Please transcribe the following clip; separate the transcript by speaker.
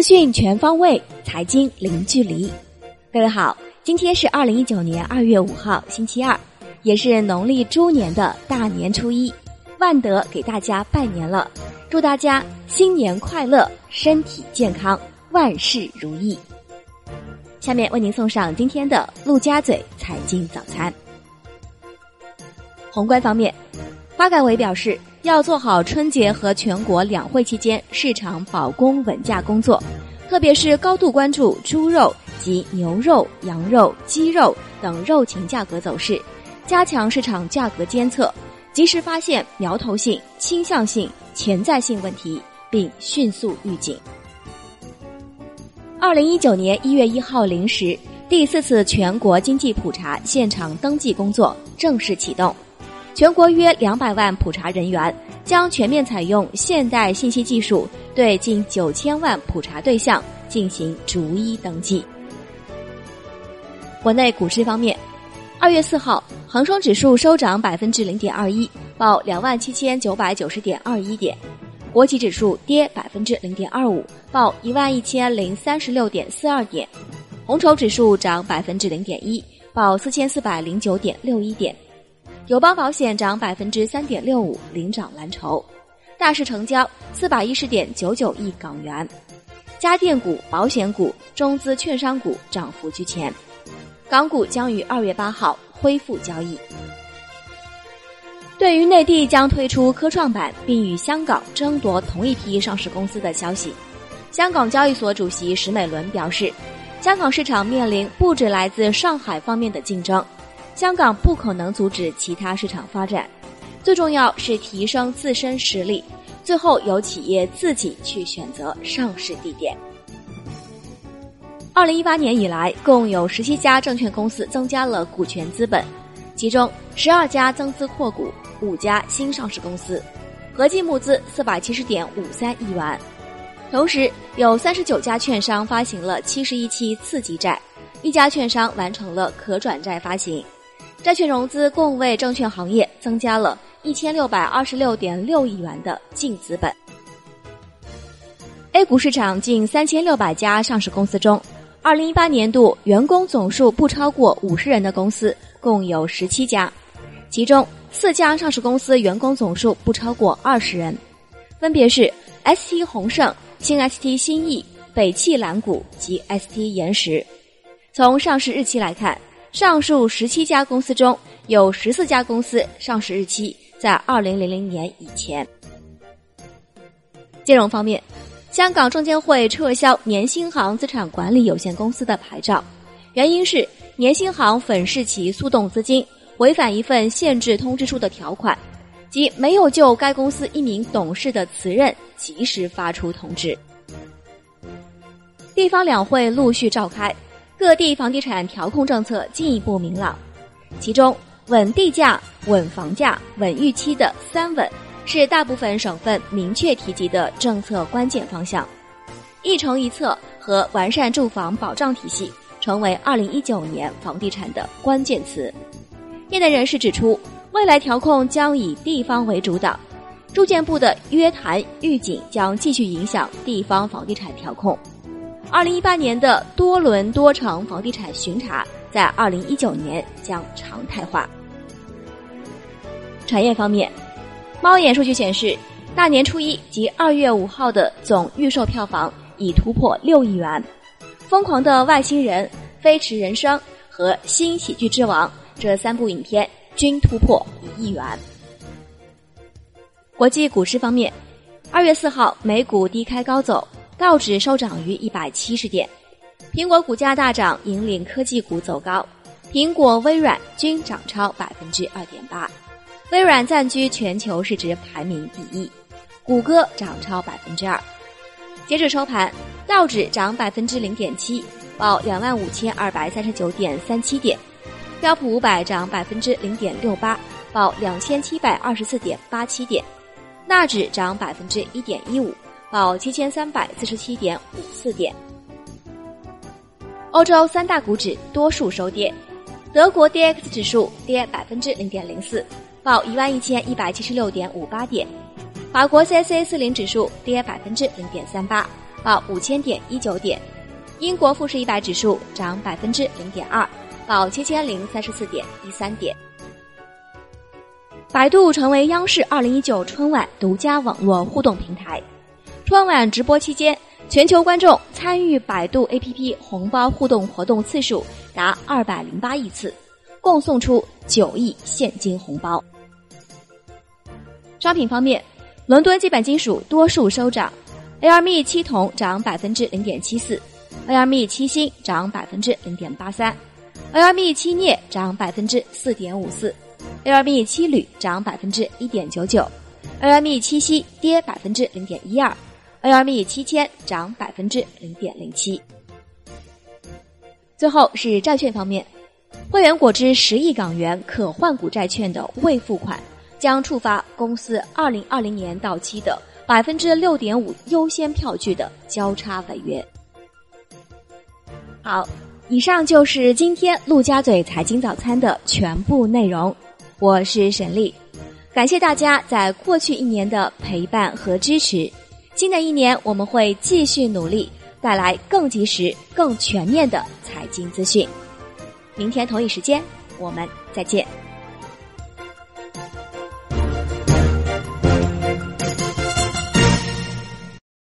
Speaker 1: 资讯全方位，财经零距离。各位好，今天是二零一九年二月五号，星期二，也是农历猪年的大年初一。万德给大家拜年了，祝大家新年快乐，身体健康，万事如意。下面为您送上今天的陆家嘴财经早餐。宏观方面，发改委表示，要做好春节和全国两会期间市场保供稳价工作，特别是高度关注猪肉及牛肉、羊肉、鸡肉等肉禽价格走势，加强市场价格监测。及时发现苗头性、倾向性、潜在性问题，并迅速预警。二零一九年一月一号零时，第四次全国经济普查现场登记工作正式启动，全国约两百万普查人员将全面采用现代信息技术，对近九千万普查对象进行逐一登记。国内股市方面。二月四号，恒生指数收涨百分之零点二一，报两万七千九百九十点二一点；国企指数跌百分之零点二五，报一万一千零三十六点四二点；红筹指数涨百分之零点一，报四千四百零九点六一点；友邦保险涨百分之三点六五，领涨蓝筹；大市成交四百一十点九九亿港元；家电股、保险股、中资券商股涨幅居前。港股将于二月八号恢复交易。对于内地将推出科创板并与香港争夺同一批上市公司的消息，香港交易所主席石美伦表示，香港市场面临不止来自上海方面的竞争，香港不可能阻止其他市场发展，最重要是提升自身实力，最后由企业自己去选择上市地点。二零一八年以来，共有十七家证券公司增加了股权资本，其中十二家增资扩股，五家新上市公司，合计募资四百七十点五三亿元。同时，有三十九家券商发行了七十一期次级债，一家券商完成了可转债发行，债券融资共为证券行业增加了一千六百二十六点六亿元的净资本。A 股市场近三千六百家上市公司中。二零一八年度员工总数不超过五十人的公司共有十七家，其中四家上市公司员工总数不超过二十人，分别是 ST 宏盛、新 ST 新意、北汽蓝谷及 ST 岩石。从上市日期来看，上述十七家公司中有十四家公司上市日期在二零零零年以前。金融方面。香港证监会撤销年兴行资产管理有限公司的牌照，原因是年兴行粉饰其速动资金违反一份限制通知书的条款，即没有就该公司一名董事的辞任及时发出通知。地方两会陆续召开，各地房地产调控政策进一步明朗，其中稳地价、稳房价、稳预期的三稳。是大部分省份明确提及的政策关键方向，一城一策和完善住房保障体系成为二零一九年房地产的关键词。业内人士指出，未来调控将以地方为主导，住建部的约谈预警将继续影响地方房地产调控。二零一八年的多轮多城房地产巡查在二零一九年将常态化。产业方面。猫眼数据显示，大年初一及二月五号的总预售票房已突破六亿元，《疯狂的外星人》《飞驰人生》和《新喜剧之王》这三部影片均突破一亿元。国际股市方面，二月四号美股低开高走，道指收涨于一百七十点，苹果股价大涨，引领科技股走高，苹果、微软均涨超百分之二点八。微软暂居全球市值排名第一，谷歌涨超百分之二。截止收盘，道指涨百分之零点七，报两万五千二百三十九点三七点；标普五百涨百分之零点六八，报两千七百二十四点八七点；纳指涨百分之一点一五，报七千三百四十七点五四点。欧洲三大股指多数收跌，德国 D X 指数跌百分之零点零四。报一万一千一百七十六点五八点，法国 C C 四零指数跌百分之零点三八，报五千点一九点；英国富时一百指数涨百分之零点二，报七千零三十四点一三点。百度成为央视二零一九春晚独家网络互动平台。春晚直播期间，全球观众参与百度 APP 红包互动活动次数达二百零八亿次，共送出九亿现金红包。商品方面，伦敦基本金属多数收涨，LME 七铜涨百分之零点七四，LME 七锌涨百分之零点八三，LME 七镍涨百分之四点五四。LME 七铝涨百分之一点九九，LME 七锡跌百分之零点一二 ARME 七千涨百分之零点零七。最后是债券方面，汇源果汁十亿港元可换股债券的未付款，将触发公司二零二零年到期的百分之六点五优先票据的交叉违约。好，以上就是今天陆家嘴财经早餐的全部内容。我是沈丽，感谢大家在过去一年的陪伴和支持。新的一年，我们会继续努力，带来更及时、更全面的财经资讯。明天同一时间，我们再见。